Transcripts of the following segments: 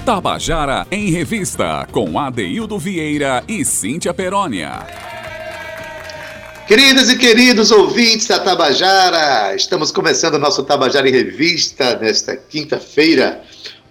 Tabajara em Revista, com Adeildo Vieira e Cíntia Perónia. Queridas e queridos ouvintes da Tabajara, estamos começando o nosso Tabajara em Revista nesta quinta-feira,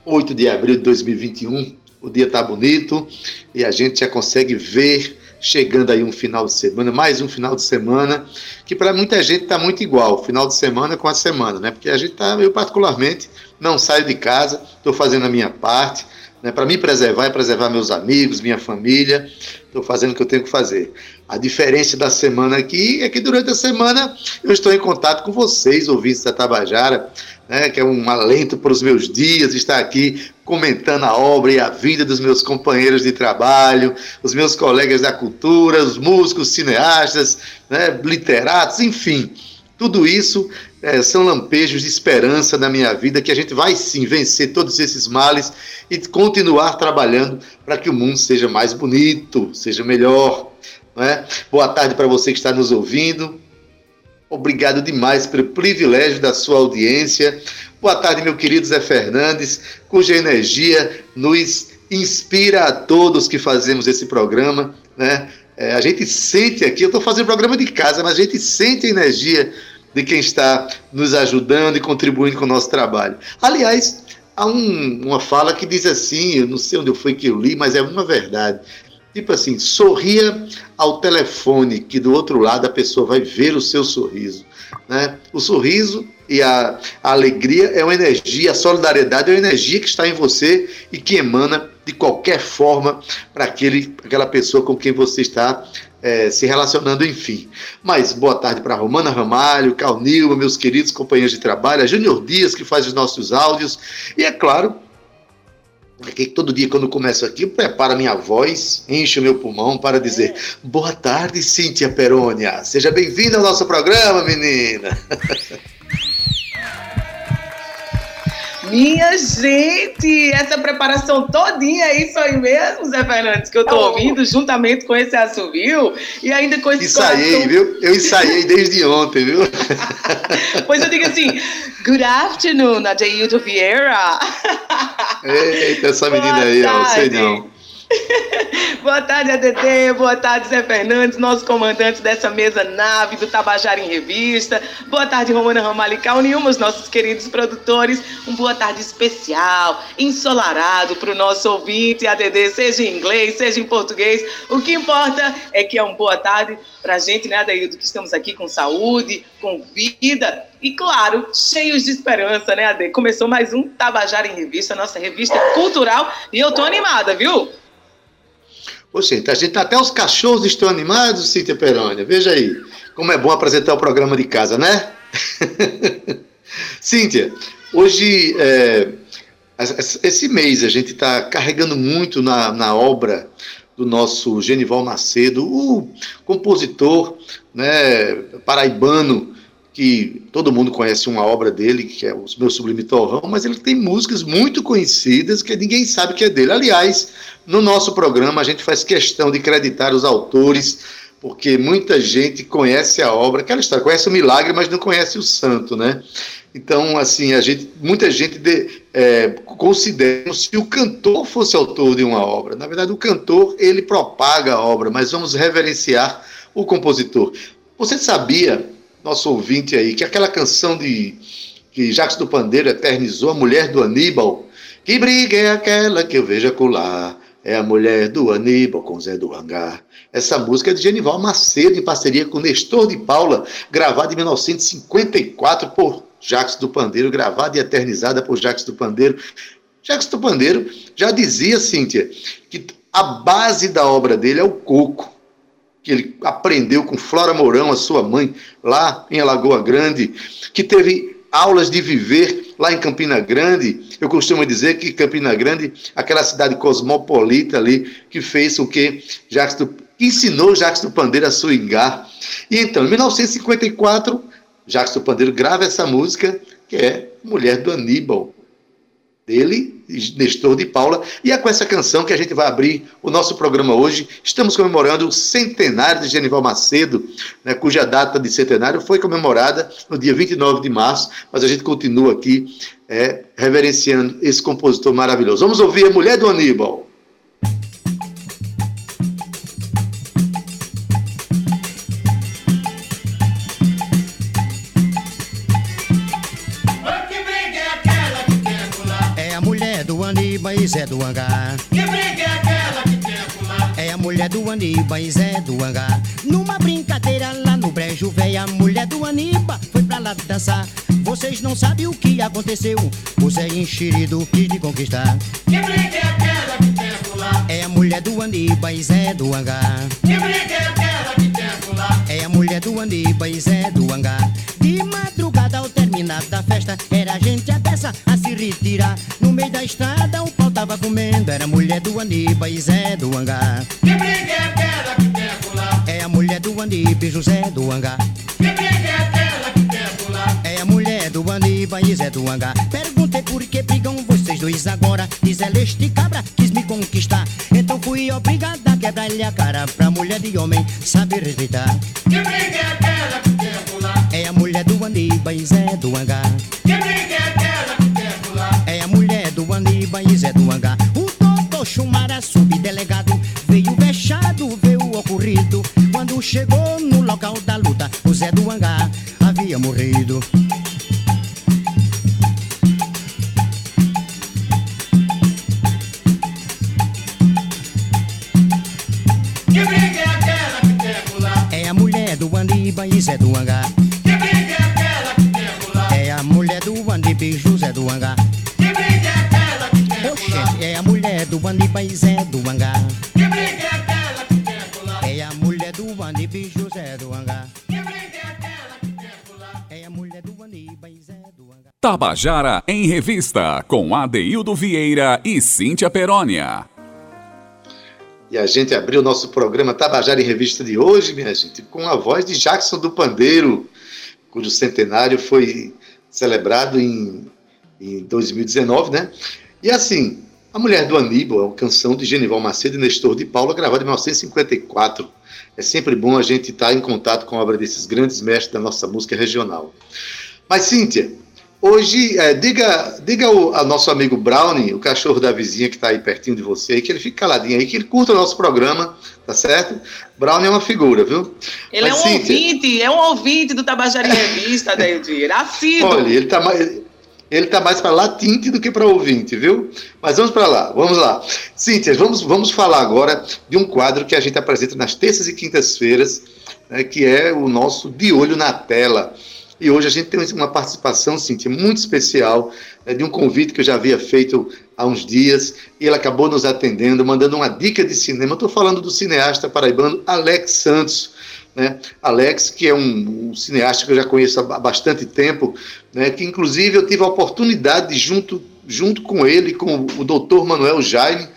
8 de abril de 2021. O dia está bonito e a gente já consegue ver chegando aí um final de semana, mais um final de semana, que para muita gente está muito igual, final de semana com a semana, né? Porque a gente tá, eu particularmente não saio de casa, estou fazendo a minha parte, né? Para me preservar e preservar meus amigos, minha família, estou fazendo o que eu tenho que fazer. A diferença da semana aqui é que durante a semana eu estou em contato com vocês, ouvintes da Tabajara, né, que é um alento para os meus dias estar aqui comentando a obra e a vida dos meus companheiros de trabalho, os meus colegas da cultura, os músicos, cineastas, né, literatos, enfim. Tudo isso é, são lampejos de esperança na minha vida, que a gente vai sim vencer todos esses males e continuar trabalhando para que o mundo seja mais bonito, seja melhor. Né? Boa tarde para você que está nos ouvindo. Obrigado demais pelo privilégio da sua audiência. Boa tarde, meu querido Zé Fernandes, cuja energia nos inspira a todos que fazemos esse programa. Né? É, a gente sente aqui, eu estou fazendo programa de casa, mas a gente sente a energia de quem está nos ajudando e contribuindo com o nosso trabalho. Aliás, há um, uma fala que diz assim, eu não sei onde foi que eu li, mas é uma verdade. Tipo assim, sorria ao telefone, que do outro lado a pessoa vai ver o seu sorriso. Né? O sorriso e a, a alegria é uma energia, a solidariedade é uma energia que está em você e que emana de qualquer forma para aquela pessoa com quem você está é, se relacionando, enfim. Mas boa tarde para Romana Ramalho, Cal Nilma, meus queridos companheiros de trabalho, a Júnior Dias, que faz os nossos áudios, e é claro, porque todo dia quando começo aqui, eu preparo a minha voz, encho o meu pulmão para dizer: é. Boa tarde, Cíntia Perônia. Seja bem-vinda ao nosso programa, menina. Minha gente, essa preparação todinha é isso aí mesmo, Zé Fernandes, que eu tô oh. ouvindo juntamente com esse assovio e ainda com esse Ensaiei, coração... viu? Eu ensaiei desde ontem, viu? pois eu digo assim, good afternoon, Adeildo Vieira. Eita, essa menina aí, ó, sei não. Boa tarde, ADT. Boa tarde, Zé Fernandes, nosso comandante dessa mesa nave do Tabajara em Revista. Boa tarde, Romana Ramalical e os nossos queridos produtores. Um boa tarde especial, ensolarado para o nosso ouvinte, ADD, seja em inglês, seja em português. O que importa é que é uma boa tarde para a gente, né, Adaildo, que estamos aqui com saúde, com vida e, claro, cheios de esperança, né, Ade? Começou mais um Tabajara em Revista, nossa revista cultural, e eu tô animada, viu? Poxa, a gente, até os cachorros estão animados, Cíntia Perônia. Veja aí como é bom apresentar o programa de casa, né? Cíntia, hoje, é, esse mês, a gente está carregando muito na, na obra do nosso Genival Macedo, o compositor né, paraibano, que todo mundo conhece uma obra dele, que é o Meu Sublime Torrão, mas ele tem músicas muito conhecidas que ninguém sabe que é dele. Aliás, no nosso programa a gente faz questão de creditar os autores, porque muita gente conhece a obra, aquela história, conhece o milagre, mas não conhece o santo, né? Então, assim, a gente, muita gente de, é, considera se o cantor fosse autor de uma obra. Na verdade, o cantor, ele propaga a obra, mas vamos reverenciar o compositor. Você sabia nosso ouvinte aí, que aquela canção de que Jacques do Pandeiro eternizou, a mulher do Aníbal, que briga é aquela que eu vejo acolá, é a mulher do Aníbal com Zé do Hangar. Essa música é de Genival Macedo, em parceria com Nestor de Paula, gravada em 1954 por Jacques do Pandeiro, gravada e eternizada por Jacques do Pandeiro. Jacques do Pandeiro já dizia, Cíntia, que a base da obra dele é o coco que ele aprendeu com Flora Mourão, a sua mãe, lá em Alagoa Grande, que teve aulas de viver lá em Campina Grande. Eu costumo dizer que Campina Grande, aquela cidade cosmopolita ali, que fez o que Jacques do, ensinou Jacques do Pandeiro a swingar. E então, em 1954, Jacques do Pandeiro grava essa música, que é Mulher do Aníbal, dele Nestor de Paula. E é com essa canção que a gente vai abrir o nosso programa hoje. Estamos comemorando o centenário de Genival Macedo, né, cuja data de centenário foi comemorada no dia 29 de março, mas a gente continua aqui é, reverenciando esse compositor maravilhoso. Vamos ouvir a Mulher do Aníbal. Zé do Hangar. Que briga é aquela que tem acolá? É a mulher do Aniba e Zé do Hangar. Numa brincadeira lá no brejo, véia, a mulher do Aniba foi pra lá dançar. Vocês não sabem o que aconteceu. O Zé enxerido quis me conquistar. Que briga é aquela que tem acolá? É a mulher do Aniba e Zé do Hangar. Que briga é aquela que tem acolá? É a mulher do Aniba e Zé do Hangar. De madrugada ao terminar da festa, era gente a dessa a se retirar. No meio da estrada, pau tava comendo. Era a mulher do Aniba e Zé do Hangar. Que briga é aquela que tem pular? É a mulher do Aniba e José do Hangar. Que briga é aquela que tem pular? É a mulher do Aniba e Zé do Hangar. Perguntei por que brigam vocês dois agora. Diz ela, este cabra quis me conquistar. Então fui obrigada a quebrar-lhe a cara pra mulher de homem saber respeitar. Que briga é aquela que tem pular? É a mulher do Aniba e Zé do Hangar. Chumara, subdelegado, veio vexado, veio ocorrido. Quando chegou no local da luta, o Zé do Hangar havia morrido. Que briga é aquela que tem pular? É a mulher do Aniba e Zé do Hangar. Aniba e Zé do Hangar. Que briga é aquela que tem pular? É a mulher do Aniba e José do Hangar. Que briga é aquela que tem pular? É a mulher do Aniba e Zé do Hangar. Tabajara em Revista, com Adeildo Vieira e Cíntia Perónia. E a gente abriu o nosso programa Tabajara em Revista de hoje, minha gente, com a voz de Jackson do Pandeiro, cujo centenário foi celebrado em, em 2019, né? E assim, A Mulher do Aníbal é uma canção de Genival Macedo e Nestor de Paula, gravada em 1954. É sempre bom a gente estar em contato com a obra desses grandes mestres da nossa música regional. Mas, Cíntia, Hoje, é, diga, diga ao, ao, nosso amigo Brownie, o cachorro da vizinha que está aí pertinho de você, que ele fique caladinho aí, que ele curta o nosso programa, tá certo? Brownie é uma figura, viu? Ele Mas, é um Cíntia, ouvinte, é um ouvinte do Tabajara em Revista, Deildir, assíduo. Olha, ele está mais... Ele está mais para latinte do que para ouvinte, viu? Mas vamos para lá, vamos lá. Cíntia, vamos, vamos falar agora de um quadro que a gente apresenta nas terças e quintas-feiras, né, que é o nosso De Olho na Tela. E hoje a gente tem uma participação, Cintia, muito especial, né, de um convite que eu já havia feito há uns dias, e ele acabou nos atendendo, mandando uma dica de cinema. Estou falando do cineasta paraibano Alex Santos. Né? Alex, que é um, um, cineasta que eu já conheço há bastante tempo, né? que inclusive eu tive a oportunidade, de, junto, junto com ele, com o doutor Manuel Jaime,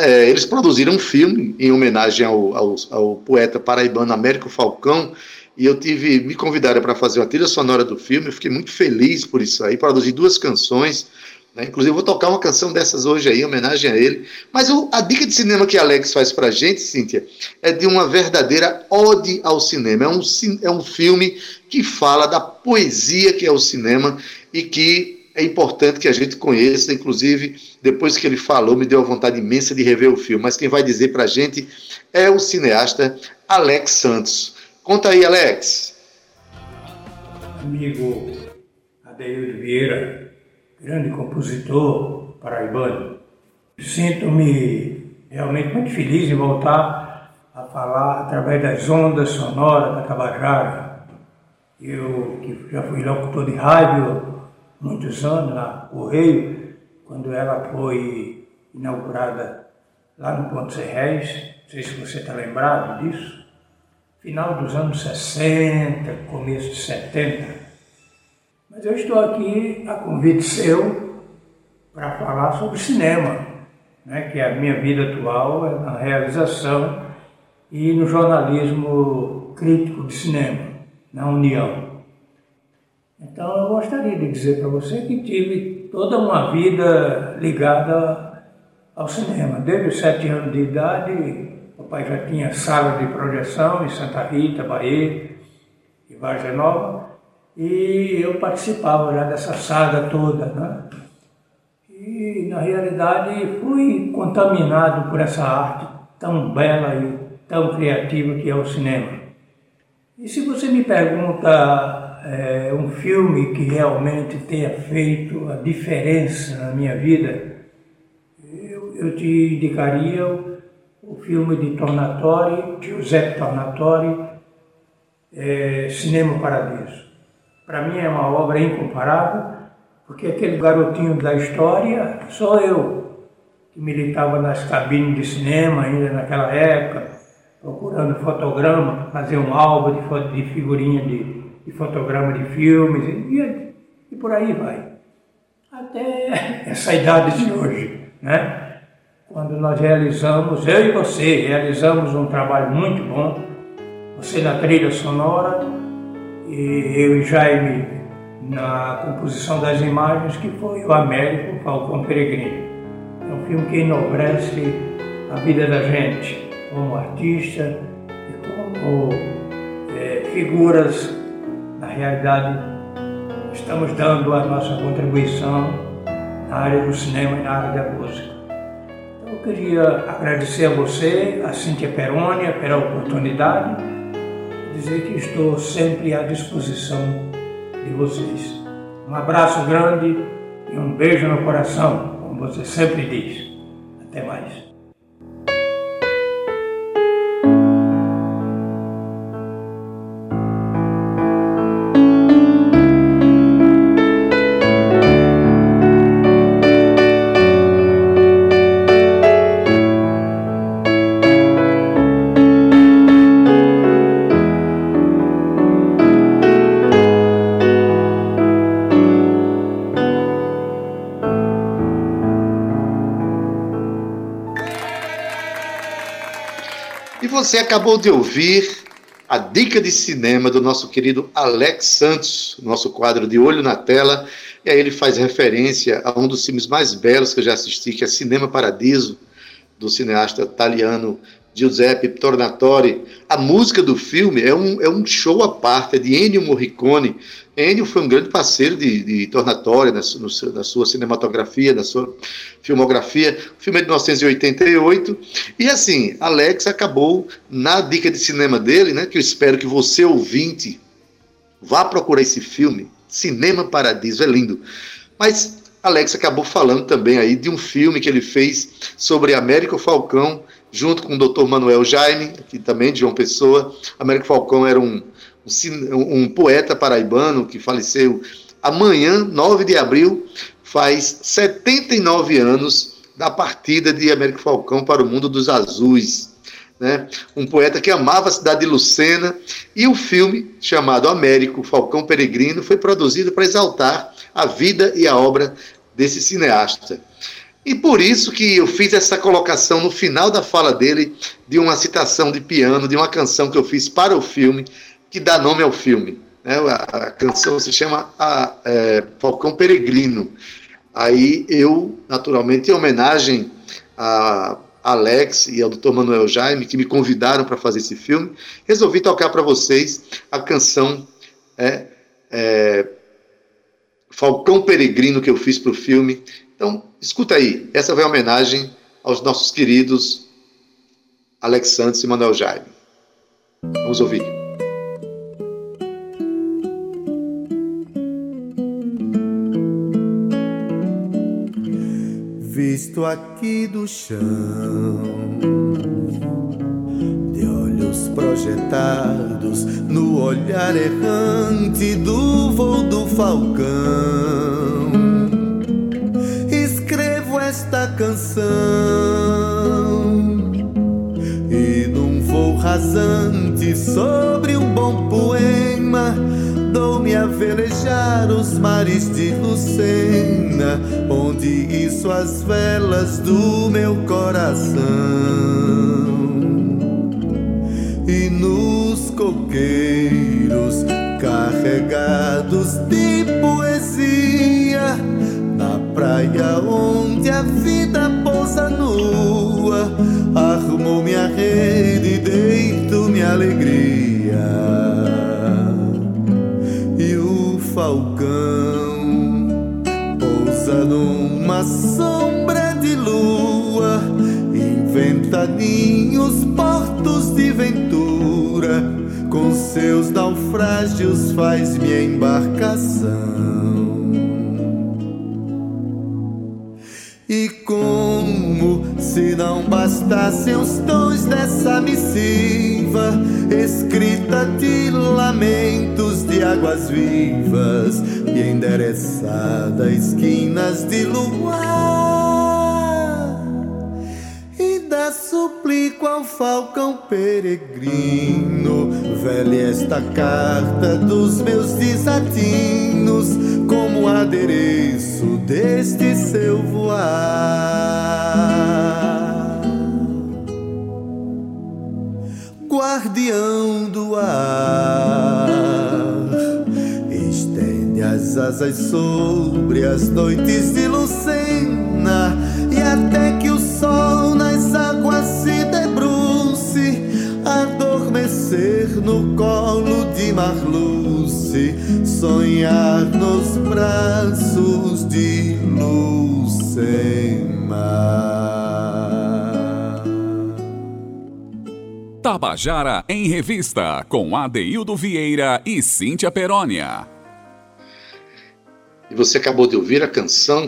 é, eles produziram um filme em homenagem ao, ao, ao poeta paraibano Américo Falcão, e eu tive me convidaram para fazer uma trilha sonora do filme, eu fiquei muito feliz por isso aí, produzi duas canções, né? inclusive vou tocar uma canção dessas hoje aí, em homenagem a ele. Mas a dica de cinema que Alex faz para a gente, Cíntia, é de uma verdadeira ode ao cinema. É um, é um filme que fala da poesia que é o cinema e que é importante que a gente conheça, inclusive, depois que ele falou, me deu a vontade imensa de rever o filme. Mas quem vai dizer para a gente é o cineasta Alex Santos. Conta aí, Alex. Amigo Adeildo Vieira, grande compositor paraibano, sinto-me realmente muito feliz em voltar a falar através das ondas sonoras da Tabajara. Eu, que já fui locutor de rádio muitos anos na Correio, quando ela foi inaugurada lá no Ponto Serrés, não sei se você está lembrado disso final dos anos 60, começo de 70. Mas eu estou aqui a convite seu para falar sobre cinema, né, que a minha vida atual é na realização e no jornalismo crítico de cinema, na União. Então eu gostaria de dizer para você que tive toda uma vida ligada ao cinema. Desde os sete anos de idade, o pai já tinha sala de projeção em Santa Rita, Bahia e Vargem Nova, e eu participava já dessa saga toda. Né? E na realidade fui contaminado por essa arte tão bela e tão criativa que é o cinema. E se você me pergunta é, um filme que realmente tenha feito a diferença na minha vida, eu, eu te indicaria o, o, filme de Tornatori, Giuseppe Tornatori, é, Cinema Paradiso. Para mim é uma obra incomparável, porque aquele garotinho da história sou eu, que militava nas cabines de cinema ainda naquela época, procurando fotograma, fazer um álbum de, de figurinha de de fotograma de filmes e, e por aí vai. Até essa idade de hoje, né? Quando nós realizamos, eu e você, realizamos um trabalho muito bom, você na trilha sonora e eu e Jaime na composição das imagens, que foi o Américo Falcão Peregrino. É um filme que enobrece a vida da gente como artista e como é, figuras na realidade, estamos dando a nossa contribuição na área do cinema e na área da música. Então, eu queria agradecer a você, a Cíntia Perônia, pela oportunidade, dizer que estou sempre à disposição de vocês. Um abraço grande e um beijo no coração, como você sempre diz. Até mais. Você acabou de ouvir a dica de cinema do nosso querido Alex Santos, nosso quadro de Olho na Tela, e aí ele faz referência a um dos filmes mais belos que eu já assisti, que é Cinema Paradiso, do cineasta italiano Giuseppe Tornatori. A música do filme é um, é um show à parte, é de Ennio Morricone. Ennio foi um grande parceiro de, de Tornatori na, no, na sua cinematografia, na sua filmografia. O filme é de 1988. E assim, Alex acabou na dica de cinema dele, né, que eu espero que você, ouvinte, vá procurar esse filme. Cinema Paradiso, é lindo. Mas Alex acabou falando também aí de um filme que ele fez sobre Américo Falcão, junto com o Dr. Manuel Jaime, que também de João Pessoa. Américo Falcão era um, um, um poeta paraibano que faleceu amanhã, 9 de abril, faz 79 anos da partida de Américo Falcão para o mundo dos azuis. Né? Um poeta que amava a cidade de Lucena, e o filme, chamado Américo Falcão Peregrino, foi produzido para exaltar a vida e a obra desse cineasta. E por isso que eu fiz essa colocação no final da fala dele de uma citação de piano, de uma canção que eu fiz para o filme, que dá nome ao filme. Né? A, canção se chama a, é, Falcão Peregrino. Aí eu, naturalmente, em homenagem a Alex e ao Dr. Manuel Jaime, que me convidaram para fazer esse filme, resolvi tocar para vocês a canção é, é, Falcão Peregrino que eu fiz para o filme. Então, escuta aí, essa vai em homenagem aos nossos queridos Alex Santos e Manuel Jaime. Vamos ouvir. Visto aqui do chão, de olhos projetados no olhar errante do voo do falcão. Canção e num voo rasante sobre um bom poema dou-me a velejar os mares de Lucena, onde isso as velas do meu coração. E nos coqueiros carregados de poesia na praia onde Arrumou minha rede, deito minha alegria. E o falcão pousa numa sombra de lua, inventa ninhos, portos de ventura com seus naufrágios faz minha embarcação. Se não bastassem os tons dessa missiva, escrita de lamentos de águas vivas e endereçada a esquinas de luar. Suplico ao falcão peregrino, velha esta carta dos meus desatinos, como adereço deste seu voar. Guardião do ar, estende as asas sobre as noites de Lucena e até que o sol nas águas se adormecer no colo de Marluce, sonhar nos braços de Lucema. Tabajara em Revista, com Adeildo Vieira e Cíntia Perónia. E você acabou de ouvir a canção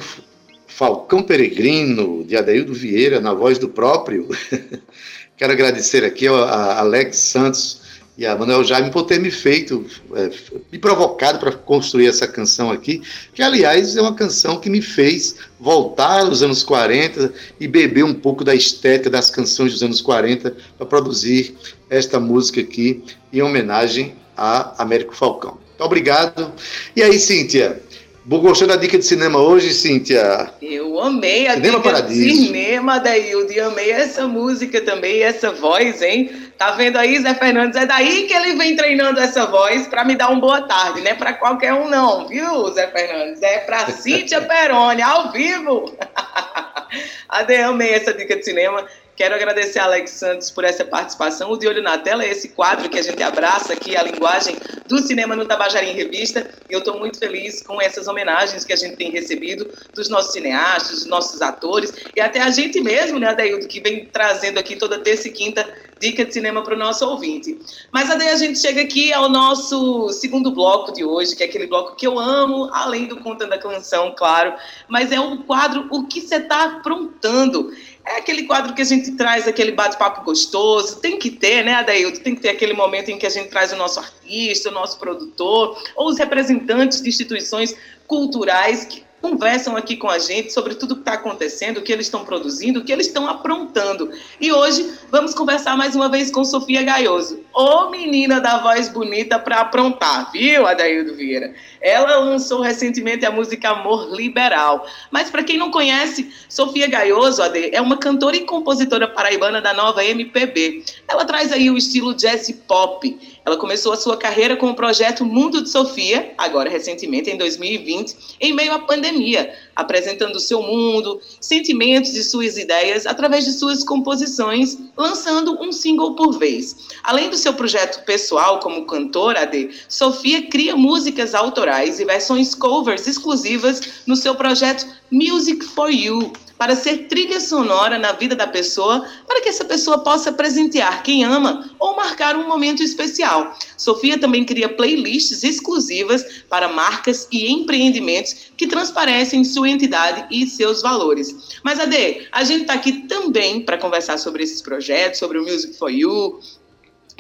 Falcão Peregrino, de Adaildo Vieira, na voz do próprio. Quero agradecer aqui a Alex Santos e a Manuel Jaime por ter me feito, é, me provocado para construir essa canção aqui, que aliás é uma canção que me fez voltar aos anos 40 e beber um pouco da estética das canções dos anos 40 para produzir esta música aqui em homenagem a Américo Falcão. Muito obrigado. E aí, Cíntia? Gostou da dica de cinema hoje, Cíntia? Eu amei a cinema dica Paradiso. de cinema, Daildo, e amei essa música também, essa voz, hein? Tá vendo aí, Zé Fernandes? É daí que ele vem treinando essa voz para me dar um boa tarde, não é para qualquer um não, viu, Zé Fernandes? É para Cíntia Peroni, ao vivo! Ade, amei essa dica de cinema. Quero agradecer a Alex Santos por essa participação. O De Olho na Tela é esse quadro que a gente abraça aqui, a linguagem do cinema no Tabajara em Revista. E eu estou muito feliz com essas homenagens que a gente tem recebido dos nossos cineastas, dos nossos atores e até a gente mesmo, né, Adaildo, que vem trazendo aqui toda terça e quinta dica de cinema para o nosso ouvinte. Mas daí a gente chega aqui ao nosso segundo bloco de hoje, que é aquele bloco que eu amo, além do Contando a Canção, claro, mas é o quadro O que você está aprontando. É aquele quadro que a gente traz aquele bate-papo gostoso. Tem que ter, né, Adailton? Tem que ter aquele momento em que a gente traz o nosso artista, o nosso produtor, ou os representantes de instituições culturais que conversam aqui com a gente sobre tudo que está acontecendo, o que eles estão produzindo, o que eles estão aprontando. E hoje vamos conversar mais uma vez com Sofia Gaioso. Ô menina da voz bonita para aprontar, viu, Adaildo Vieira? Ela lançou recentemente a música Amor Liberal. Mas para quem não conhece, Sofia Gaioso, Ade, é uma cantora e compositora paraibana da nova MPB. Ela traz aí o estilo jazz pop. Ela começou a sua carreira com o projeto Mundo de Sofia, agora recentemente em 2020, em meio à pandemia, apresentando seu mundo, sentimentos e suas ideias através de suas composições, lançando um single por vez. Além do seu projeto pessoal como cantora, AD, Sofia cria músicas autorais e versões covers exclusivas no seu projeto Music for You, para ser trilha sonora na vida da pessoa, para que essa pessoa possa presentear quem ama ou marcar um momento especial. Sofia também cria playlists exclusivas para marcas e empreendimentos que transparecem sua entidade e seus valores. Mas, Ade, a gente está aqui também para conversar sobre esses projetos, sobre o Music for You,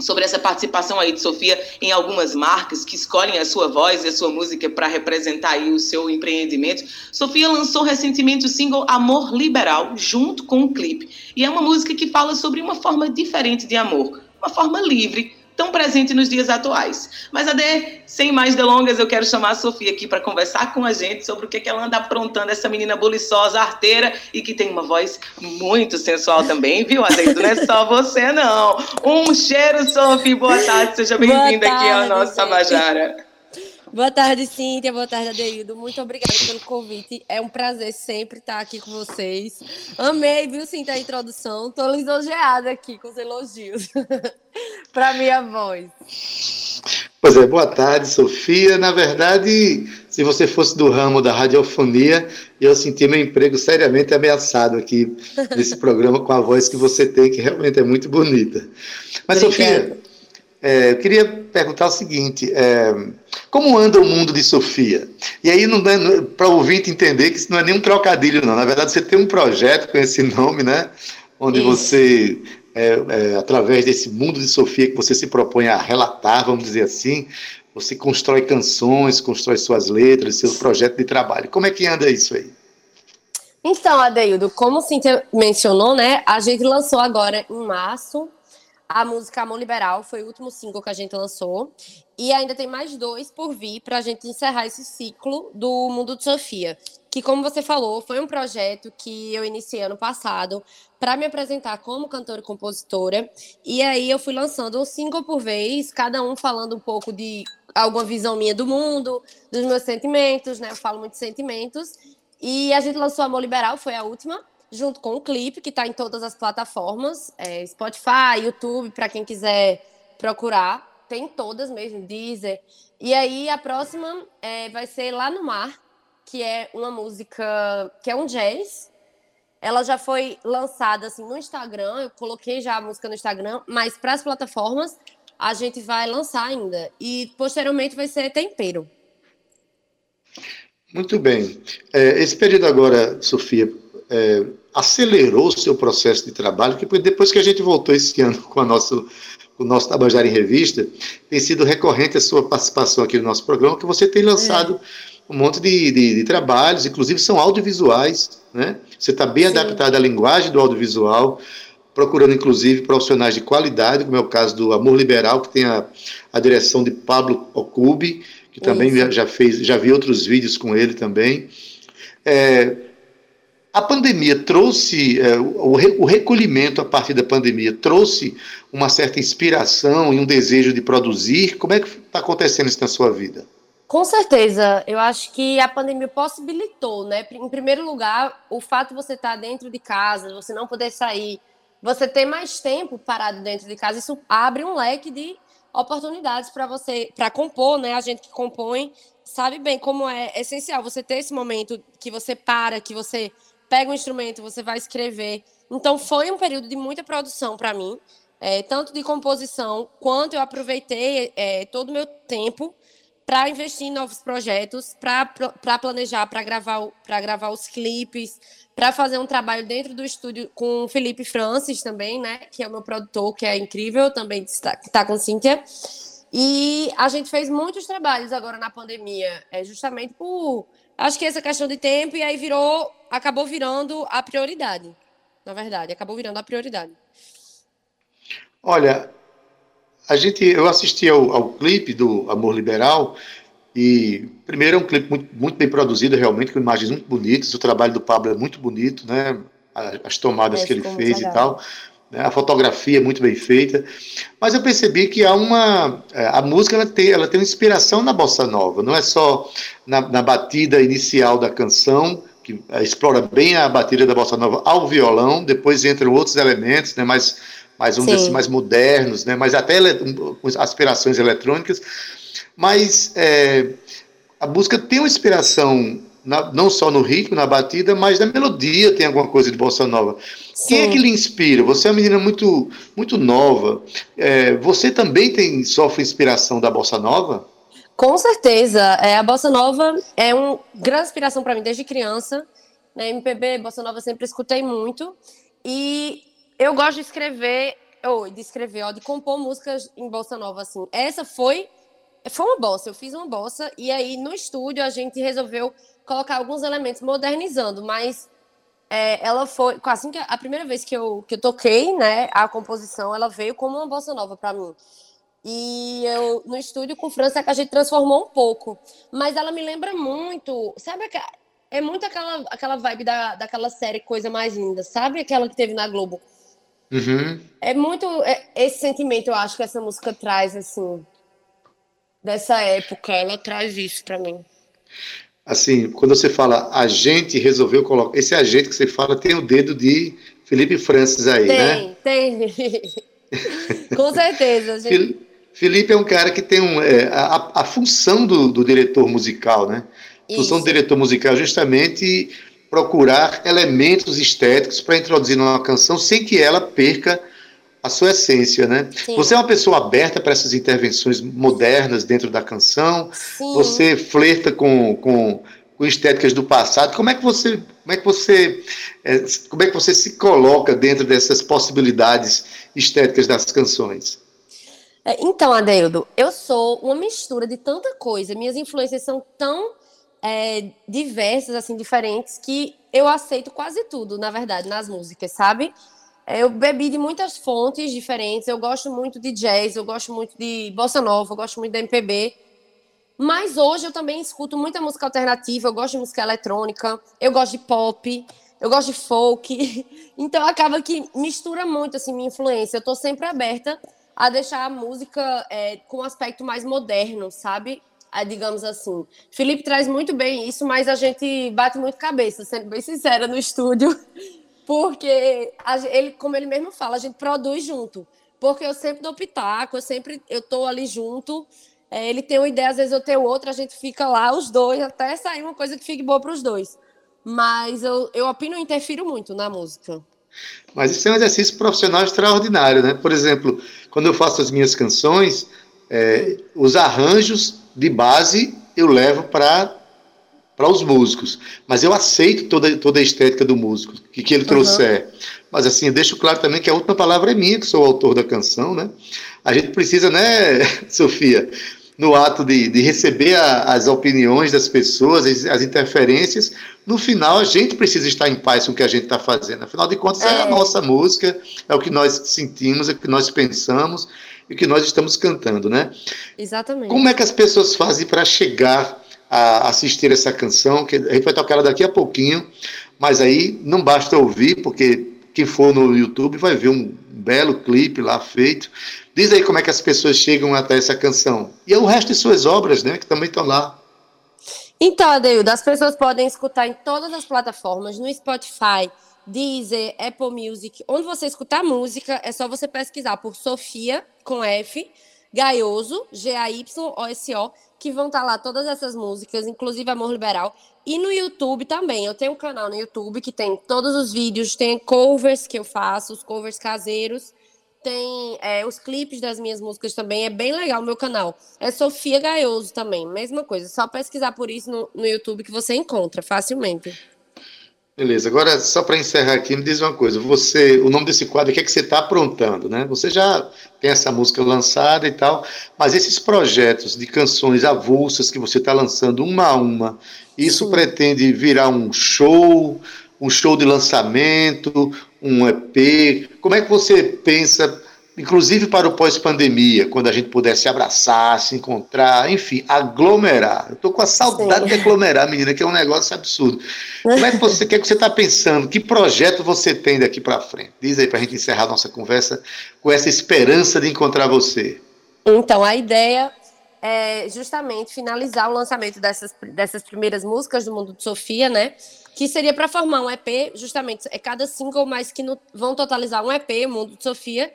sobre essa participação aí de Sofia em algumas marcas que escolhem a sua voz e a sua música para representar aí o seu empreendimento. Sofia lançou recentemente o single Amor Liberal junto com o clipe. E é uma música que fala sobre uma forma diferente de amor, uma forma livre, tão presente nos dias atuais. Mas, Ade, sem mais delongas, eu quero chamar a Sofia aqui para conversar com a gente sobre o que, que ela anda aprontando, essa menina buliçosa, arteira e que tem uma voz muito sensual também, viu, Ade? Não é só você, não. Um cheiro, Sofia, boa tarde, seja bem-vinda aqui ao nosso Tabajara. Boa tarde, Cíntia. Boa tarde, Adeildo. Muito obrigada pelo convite. É um prazer sempre estar aqui com vocês. Amei, viu, Cíntia, a introdução. Estou lisonjeada aqui com os elogios para minha voz. Pois é, boa tarde, Sofia. Na verdade, se você fosse do ramo da radiofonia, eu senti meu emprego seriamente ameaçado aqui nesse programa com a voz que você tem, que realmente é muito bonita. Mas, Obrigada. Sofia, é, eu queria perguntar o seguinte: é, como anda o mundo de Sofia? E aí, é, para o ouvinte entender que isso não é nenhum trocadilho, não. Na verdade, você tem um projeto com esse nome, né? Onde isso. você, é, é, através desse mundo de Sofia que você se propõe a relatar, vamos dizer assim, você constrói canções, constrói suas letras, seu projeto de trabalho. Como é que anda isso aí? Então, Adeildo, como o Cintia mencionou, né? A gente lançou agora em março a música Amor Liberal foi o último single que a gente lançou. E ainda tem mais dois por vir para a gente encerrar esse ciclo do Mundo de Sofia. Que, como você falou, foi um projeto que eu iniciei ano passado para me apresentar como cantora e compositora. E aí eu fui lançando um single por vez, cada um falando um pouco de alguma visão minha do mundo, dos meus sentimentos, né? Eu falo muito de sentimentos. E a gente lançou Amor Liberal, foi a última junto com o clipe, que está em todas as plataformas, é, Spotify, YouTube, para quem quiser procurar. Tem todas mesmo, Deezer. E aí a próxima é, vai ser Lá no Mar, que é uma música que é um jazz. Ela já foi lançada assim no Instagram, eu coloquei já a música no Instagram, mas para as plataformas a gente vai lançar ainda. E posteriormente vai ser Tempero. Muito bem. É, esse período agora, Sofia, é, acelerou o seu processo de trabalho, que depois que a gente voltou esse ano com, a nosso, com o nosso Tabajara em Revista, tem sido recorrente a sua participação aqui no nosso programa, que você tem lançado é. um monte de, de, de, trabalhos, inclusive são audiovisuais, né? Você está bem Sim. adaptado à linguagem do audiovisual, procurando inclusive profissionais de qualidade, como é o caso do Amor Liberal, que tem a, a direção de Pablo Ocubi, que também já fez, já vi outros vídeos com ele também. É, a pandemia trouxe, é, o, re, o recolhimento a partir da pandemia trouxe uma certa inspiração e um desejo de produzir. Como é que está acontecendo isso na sua vida? Com certeza, eu acho que a pandemia possibilitou, né? Em primeiro lugar, o fato de você estar tá dentro de casa, você não poder sair, você ter mais tempo parado dentro de casa, isso abre um leque de oportunidades para você, para compor, né? A gente que compõe sabe bem como é essencial você ter esse momento que você para, que você pega um instrumento, você vai escrever. Então foi um período de muita produção para mim, é, tanto de composição quanto eu aproveitei é, todo o meu tempo para investir em novos projetos, para planejar, para gravar, para gravar os clipes, para fazer um trabalho dentro do estúdio com o Felipe Francis também, né? Que é o meu produtor, que é incrível, também está, está com Cíntia. E a gente fez muitos trabalhos agora na pandemia, é justamente por acho que essa questão de tempo e aí virou, acabou virando a prioridade. Na verdade, acabou virando a prioridade. Olha, a gente, eu assisti ao, ao clipe do Amor Liberal e primeiro é um clipe muito, muito, bem produzido, realmente, com imagens muito bonitas. O trabalho do Pablo é muito bonito, né? As tomadas é, que ele fez e tal. Né? A fotografia é muito bem feita. Mas eu percebi que há uma. É, a música ela tem, ela tem uma inspiração na bossa nova, não é só na, na batida inicial da canção, que é, explora bem a batida da bossa nova ao violão, depois entram outros elementos, né, mais, mais, dizer assim, mais modernos, né, mas até com aspirações eletrônicas. Mas é, a música tem uma inspiração na, não só no ritmo, na batida, mas na melodia tem alguma coisa de bossa nova. Sim. Quem é que lhe inspira? Você é uma menina muito, muito nova. É, você também tem sofre inspiração da bossa nova? Com certeza. É, a bossa nova é uma grande inspiração para mim desde criança. Né? MPB, bossa nova, sempre escutei muito. E eu gosto de escrever, ou de escrever, de compor músicas em bossa nova. Assim. Essa foi foi uma bossa, eu fiz uma bossa e aí no estúdio a gente resolveu colocar alguns elementos modernizando, mas é, ela foi assim que a primeira vez que eu, que eu toquei, né, a composição, ela veio como uma bossa nova para mim. E eu no estúdio com França que a gente transformou um pouco, mas ela me lembra muito, sabe é muito aquela aquela vibe da, daquela série Coisa Mais Linda, sabe aquela que teve na Globo. Uhum. É muito é, esse sentimento, eu acho que essa música traz assim dessa época. Ela traz isso para mim. Assim, quando você fala a gente resolveu colocar. Esse agente que você fala tem o dedo de Felipe Francis aí, tem, né? Tem, tem. Com certeza. Gente. Felipe é um cara que tem um, é, a, a função do, do, diretor musical, né? A função do diretor musical é justamente procurar elementos estéticos para introduzir numa canção sem que ela perca a sua essência, né? Sim. Você é uma pessoa aberta para essas intervenções modernas dentro da canção? Sim. Você flerta com, com, com, estéticas do passado? Como é que você, como é que você, é, como é que você se coloca dentro dessas possibilidades estéticas das canções? É, então, Adeildo, eu sou uma mistura de tanta coisa. Minhas influências são tão é, diversas, assim, diferentes, que eu aceito quase tudo, na verdade, nas músicas, sabe? É, eu bebi de muitas fontes diferentes. Eu gosto muito de jazz, eu gosto muito de bossa nova, eu gosto muito de MPB. Mas hoje eu também escuto muita música alternativa, eu gosto de música eletrônica, eu gosto de pop, eu gosto de folk. Então acaba que mistura muito assim minha influência. Eu tô sempre aberta a deixar a música é, com um aspecto mais moderno, sabe? É, digamos assim. Felipe traz muito bem isso, mas a gente bate muito cabeça, sendo bem sincera, no estúdio. Porque a, ele, como ele mesmo fala, a gente produz junto. Porque eu sempre dou pitaco, eu sempre eu tô ali junto. É, ele tem uma ideia, às vezes eu tenho outra, a gente fica lá, os dois, até sair uma coisa que fique boa para os dois. Mas eu, eu opino e interfiro muito na música. Mas isso é um exercício profissional extraordinário, né? Por exemplo, quando eu faço as minhas canções, é, os arranjos de base eu levo para para os músicos. Mas eu aceito toda, toda a estética do músico, que, que ele uhum. trouxer. Mas assim, deixo claro também que a última palavra é minha, que sou o autor da canção, né? A gente precisa, né, Sofia, no ato de, de receber a, as opiniões das pessoas, as, as, interferências, no final a gente precisa estar em paz com o que a gente está fazendo. Afinal de contas, é. é a nossa música, é o que nós sentimos, é o que nós pensamos e o que nós estamos cantando, né? Exatamente. Como é que as pessoas fazem para chegar a assistir essa canção, que a gente vai tocar ela daqui a pouquinho, mas aí não basta ouvir, porque quem for no YouTube vai ver um belo clipe lá feito. Diz aí como é que as pessoas chegam até essa canção. E é o resto de suas obras, né, que também estão lá. Então, Adeildo, as pessoas podem escutar em todas as plataformas, no Spotify, Deezer, Apple Music. Onde você escutar música, é só você pesquisar por Sofia, com F, Gaioso, G-A-Y-O-S-O, que vão estar tá lá todas essas músicas, inclusive Amor Liberal. E no YouTube também. Eu tenho um canal no YouTube que tem todos os vídeos, tem covers que eu faço, os covers caseiros. Tem é, os clipes das minhas músicas também. É bem legal o meu canal. É Sofia Gaioso também, mesma coisa. Só pesquisar por isso no, no YouTube que você encontra facilmente. Beleza. Agora, só para encerrar aqui, me diz uma coisa. Você, o nome desse quadro, o que é que você está aprontando, né? Você já tem essa música lançada e tal, mas esses projetos de canções avulsas que você está lançando uma a uma, isso Sim. pretende virar um show, um show de lançamento, um EP? Como é que você pensa inclusive para o pós-pandemia, quando a gente pudesse se abraçar, se encontrar, enfim, aglomerar. Eu estou com a saudade Sim. de aglomerar, menina, que é um negócio absurdo. Como é que você, o que, é que você está pensando? Que projeto você tem daqui para frente? Diz aí para a gente encerrar a nossa conversa com essa esperança de encontrar você. Então, a ideia é justamente finalizar o lançamento dessas, dessas primeiras músicas do Mundo de Sofia, né? Que seria para formar um EP, justamente, é cada single, mas que no, vão totalizar um EP, Mundo de Sofia,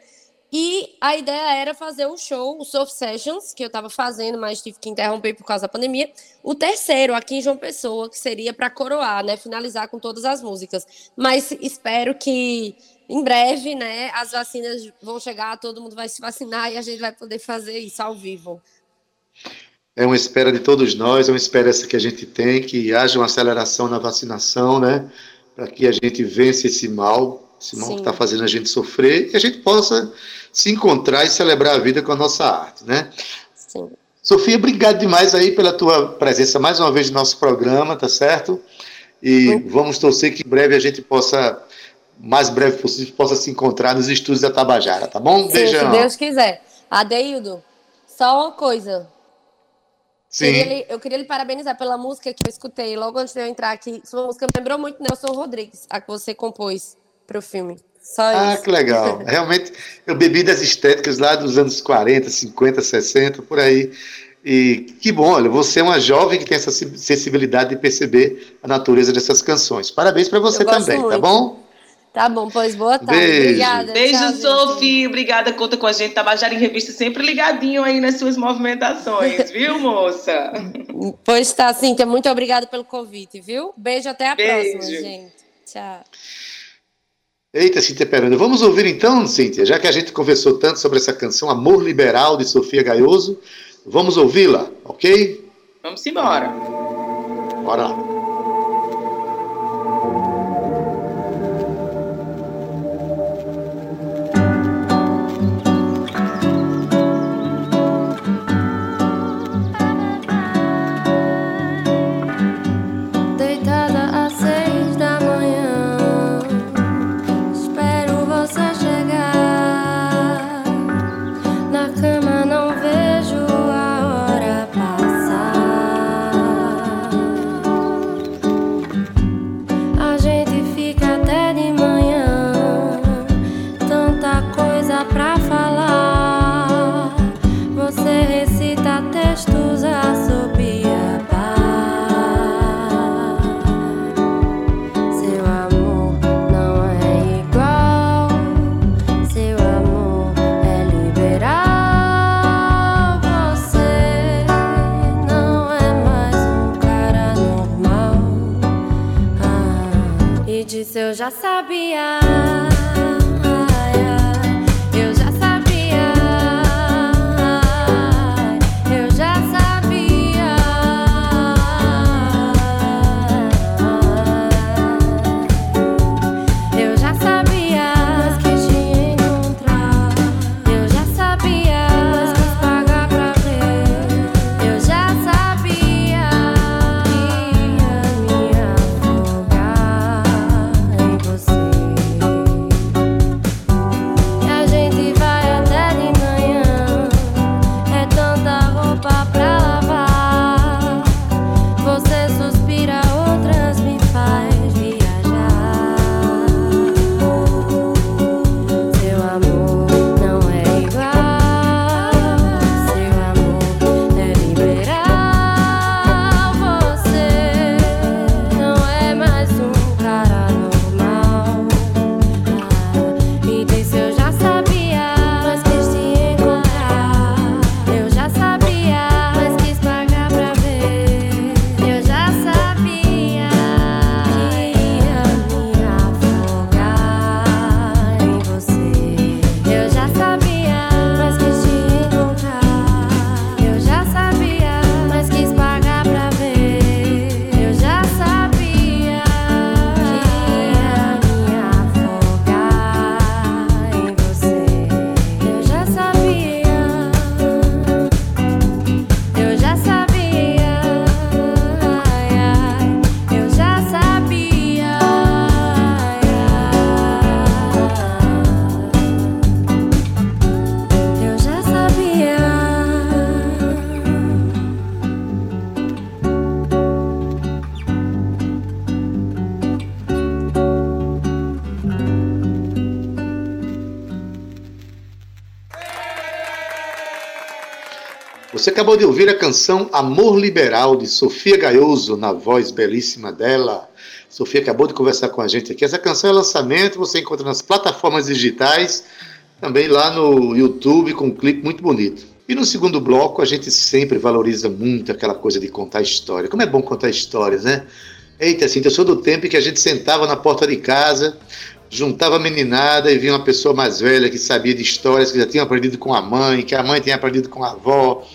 e a ideia era fazer um show, o Soft Sessions, que eu estava fazendo, mas tive que interromper por causa da pandemia. O terceiro, aqui em João Pessoa, que seria para coroar, né? Finalizar com todas as músicas. Mas espero que em breve, né, as vacinas vão chegar, todo mundo vai se vacinar e a gente vai poder fazer isso ao vivo. É uma espera de todos nós, é uma espera essa que a gente tem, que haja uma aceleração na vacinação, né? Para que a gente vença esse mal, esse mal Sim. que está fazendo a gente sofrer, e a gente possa se encontrar e celebrar a vida com a nossa arte, né? Sim. Sofia, obrigado demais aí pela tua presença mais uma vez no nosso programa, tá certo? E vamos torcer que em breve a gente possa, mais breve possível, possa se encontrar nos estúdios da Tabajara, tá bom? Sim, Beijão. Se Deus quiser. Adeildo, só uma coisa. Sim. Queria eu queria lhe parabenizar pela música que eu escutei logo antes de eu entrar aqui. Sua música me lembrou muito Nelson Rodrigues, a que você compôs para o filme. Só ah, isso. que legal. Realmente, eu bebi das estéticas lá dos anos 40, 50, 60, por aí. E que bom, olha, você é uma jovem que tem essa sensibilidade de perceber a natureza dessas canções. Parabéns para você também, tá muito. tá bom? Tá bom, pois boa tarde. Beijo. Obrigada. Beijo, Sophie. Obrigada, conta com a gente. Tabajara em Revista sempre ligadinho aí nas suas movimentações, viu, moça? Pois tá, Cíntia. Muito obrigada pelo convite, viu? Beijo, até a Beijo. próxima, gente. Tchau. Eita, Cíntia Peroni. Vamos ouvir então, Cíntia, já que a gente conversou tanto sobre essa canção Amor Liberal, de Sofia Gaioso, vamos ouvi-la, ok? Vamos embora. Bora lá. sabia. Você acabou de ouvir a canção Amor Liberal, de Sofia Gaioso, na voz belíssima dela. Sofia acabou de conversar com a gente aqui. Essa canção é lançamento, você encontra nas plataformas digitais, também lá no YouTube, com um clipe muito bonito. E no segundo bloco, a gente sempre valoriza muito aquela coisa de contar história. Como é bom contar histórias, né? Eita, assim, eu sou do tempo que a gente sentava na porta de casa, juntava a meninada e via uma pessoa mais velha que sabia de histórias que já tinha aprendido com a mãe, que a mãe tinha aprendido com a avó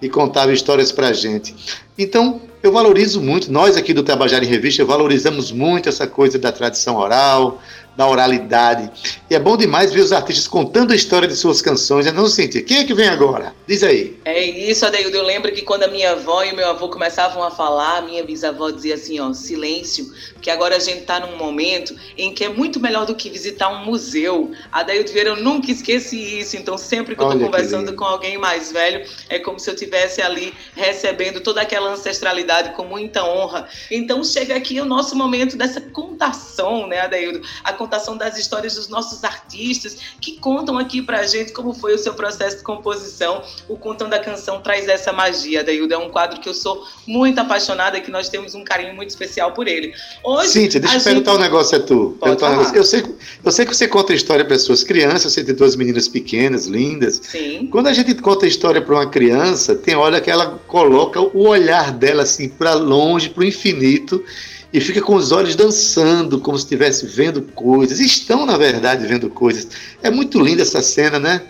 e contava histórias para a gente. Então, eu valorizo muito, nós aqui do Tabajara em Revista valorizamos muito essa coisa da tradição oral, da oralidade. E é bom demais ver os artistas contando a história de suas canções. É não, Cíntia? Quem é que vem agora? Diz aí. É isso, Adeildo. Eu lembro que quando a minha avó e o meu avô começavam a falar, a minha bisavó dizia assim, ó, silêncio, porque agora a gente está num momento em que é muito melhor do que visitar um museu. Adeildo Vieira, eu nunca esqueci isso. Então, sempre que eu estou conversando com alguém mais velho, é como se eu estivesse ali recebendo toda aquela ancestralidade com muita honra. Então, chega aqui o nosso momento dessa contação, né, Adeildo? A contação das histórias dos nossos artistas que contam aqui pra gente como foi o seu processo de composição. O Contando a Canção traz essa magia, Daildo. É um quadro que eu sou muito apaixonada e que nós temos um carinho muito especial por ele. Hoje, Cíntia, deixa eu gente... perguntar um negócio a tu. Um negócio. Eu, sei, eu sei que você conta história para suas crianças, você tem duas meninas pequenas, lindas. Sim. Quando a gente conta história para uma criança, tem hora que ela coloca o olhar dela assim para longe, para o infinito e fica com os olhos dançando, como se estivesse vendo coisas. Estão, na verdade, vendo coisas. É muito linda essa cena, né?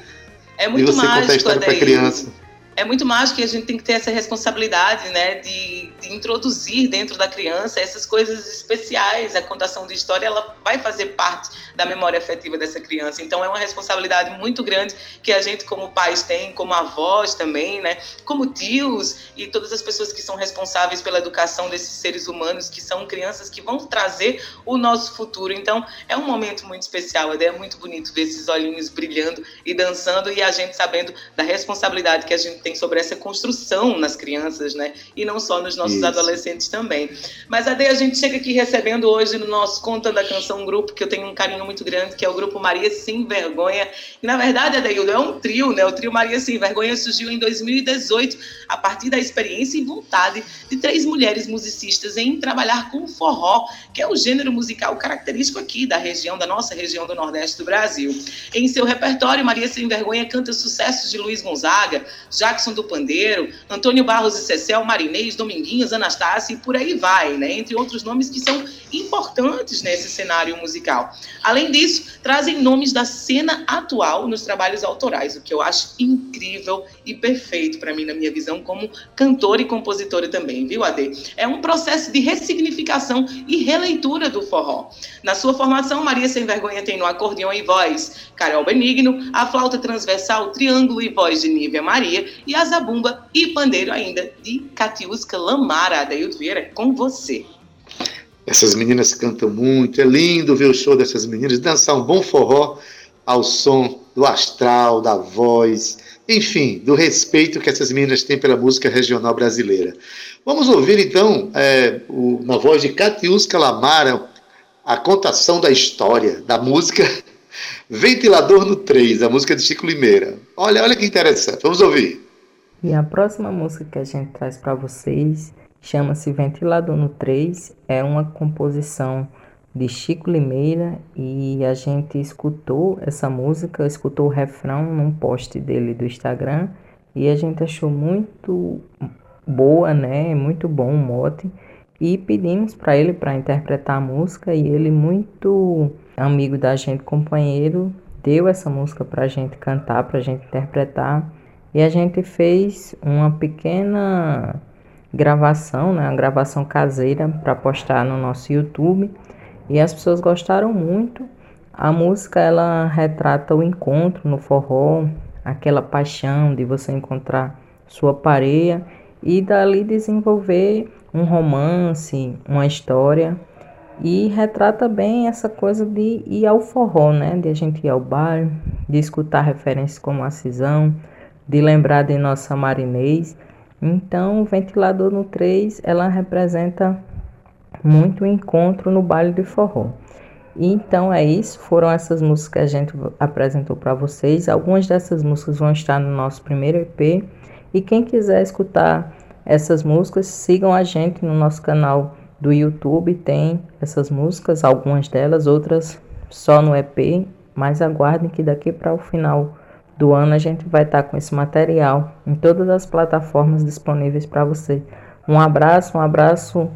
É muito e você mágico, contar a história para criança é muito mágico que a gente tem que ter essa responsabilidade, né, de, de, introduzir dentro da criança essas coisas especiais. A contação de história, ela vai fazer parte da memória afetiva dessa criança. Então, é uma responsabilidade muito grande que a gente, como pais, tem, como avós também, né, como tios e todas as pessoas que são responsáveis pela educação desses seres humanos, que são crianças que vão trazer o nosso futuro. Então, é um momento muito especial. É muito bonito ver esses olhinhos brilhando e dançando e a gente sabendo da responsabilidade que a gente tem sobre essa construção nas crianças, né? E não só nos nossos Isso. adolescentes também. Mas a a gente chega aqui recebendo hoje no nosso Conta da Canção um grupo que eu tenho um carinho muito grande, que é o grupo Maria Sem Vergonha. E na verdade, Adeildo, é um trio, né? O trio Maria Sem Vergonha surgiu em 2018 a partir da experiência e vontade de três mulheres musicistas em trabalhar com forró, que é o gênero musical característico aqui da região, da nossa região do Nordeste do Brasil. Em seu repertório, Maria Sem Vergonha canta sucessos de Luiz Gonzaga, já Jackson do Pandeiro, Antônio Barros e Cecel, Marinês, Dominguinhos, Anastácia e por aí vai, né? Entre outros nomes que são importantes nesse cenário musical. Além disso, trazem nomes da cena atual nos trabalhos autorais, o que eu acho incrível e perfeito para mim, na minha visão, como cantora e compositora também, viu, Ade? É um processo de ressignificação e releitura do forró. Na sua formação, Maria Sem Vergonha tem no acordeão e voz Carol Benigno, a flauta transversal, triângulo e voz de Nívia Maria e a zabumba e pandeiro ainda de Catiusca Lamara. Adailto Vieira, com você. Essas meninas cantam muito, é lindo ver o show dessas meninas, dançar um bom forró ao som do astral, da voz, enfim, do respeito que essas meninas têm pela música regional brasileira. Vamos ouvir então, é, o, na voz de Catiusca Lamara, a contação da história da música Ventilador no 3, a música de Chico Limeira. Olha, olha que interessante, vamos ouvir. E a próxima música que a gente traz para vocês chama-se Ventilador no 3, é uma composição de Chico Limeira e a gente escutou essa música, escutou o refrão num post dele do Instagram e a gente achou muito boa, né? Muito bom o mote. E pedimos para ele para interpretar a música e ele muito amigo da gente, companheiro, deu essa música para a gente cantar, para a gente interpretar e a gente fez uma pequena gravação, né, uma gravação caseira para postar no nosso YouTube e as pessoas gostaram muito. A música ela retrata o encontro no forró, aquela paixão de você encontrar sua pareia e dali desenvolver um romance, uma história e retrata bem essa coisa de ir ao forró, né? De a gente ir ao bar, de escutar referências como a Cisão, de lembrar de nossa marinês. Então, o ventilador no 3, ela representa muito encontro no baile de forró. então é isso, foram essas músicas que a gente apresentou para vocês. Algumas dessas músicas vão estar no nosso primeiro EP. E quem quiser escutar essas músicas, sigam a gente no nosso canal do YouTube, tem essas músicas, algumas delas, outras só no EP, mas aguardem que daqui para o final do ano a gente vai estar tá com esse material em todas as plataformas disponíveis para você. Um abraço, um abraço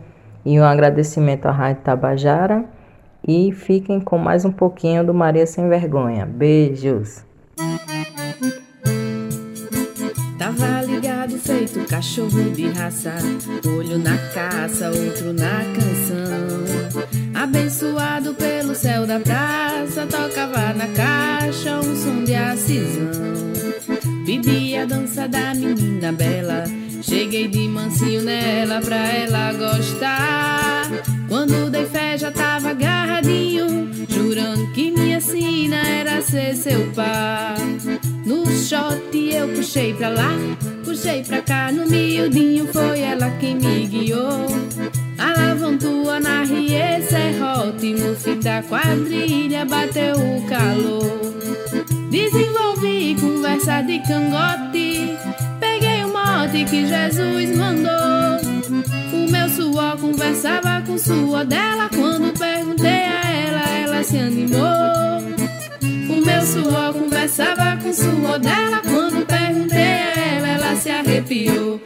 e um agradecimento à Rádio Tabajara e fiquem com mais um pouquinho do Maria Sem Vergonha. Beijos! Tava ligado feito cachorro de raça, olho na caça, outro na canção. Abençoado pelo céu da praça, tocava na caixa um som de acisão. Bebi a dança da menina bela, cheguei de mansinho nela pra ela gostar. Quando dei fé já tava agarradinho, jurando que minha sina era ser seu par. No shot eu puxei pra lá, puxei pra cá, no miudinho foi ela quem me guiou. Alavantua na rie serrote, no fim da quadrilha bateu o calor. Desenvolvi conversa de cangote, peguei o mote que Jesus mandou. O meu suor conversava com suor dela, quando perguntei a ela, ela se animou. O meu suor conversava com suor dela, quando perguntei a ela, ela se arrepiou.